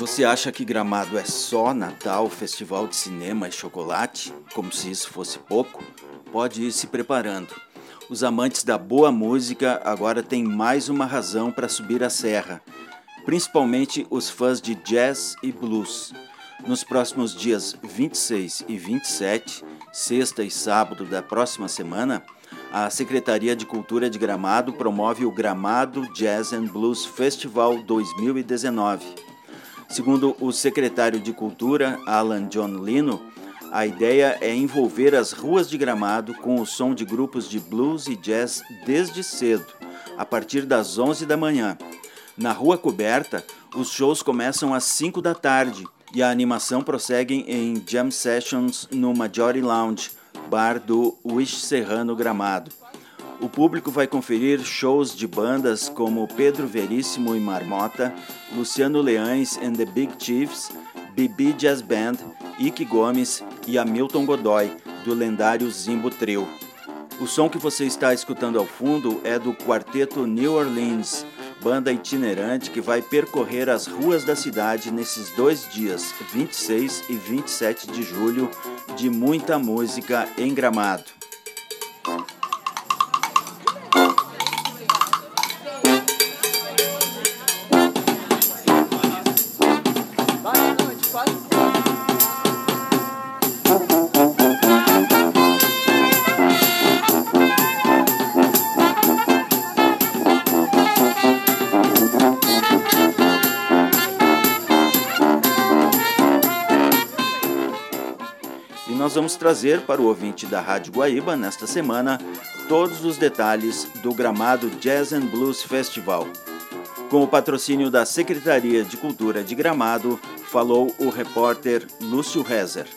Você acha que Gramado é só Natal, festival de cinema e chocolate? Como se isso fosse pouco? Pode ir se preparando. Os amantes da boa música agora têm mais uma razão para subir a serra, principalmente os fãs de jazz e blues. Nos próximos dias 26 e 27, sexta e sábado da próxima semana, a Secretaria de Cultura de Gramado promove o Gramado Jazz and Blues Festival 2019. Segundo o secretário de Cultura, Alan John Lino, a ideia é envolver as ruas de Gramado com o som de grupos de blues e jazz desde cedo, a partir das 11 da manhã. Na rua coberta, os shows começam às 5 da tarde e a animação prossegue em jam sessions no Majority Lounge, bar do Wish Serrano Gramado. O público vai conferir shows de bandas como Pedro Veríssimo e Marmota, Luciano Leães and the Big Chiefs, Bibi Jazz Band, Ike Gomes e Hamilton Godoy, do lendário Zimbo Trio. O som que você está escutando ao fundo é do quarteto New Orleans, banda itinerante que vai percorrer as ruas da cidade nesses dois dias, 26 e 27 de julho, de muita música em Gramado. nós vamos trazer para o ouvinte da Rádio Guaíba nesta semana todos os detalhes do Gramado Jazz and Blues Festival. Com o patrocínio da Secretaria de Cultura de Gramado, falou o repórter Lúcio Rezer.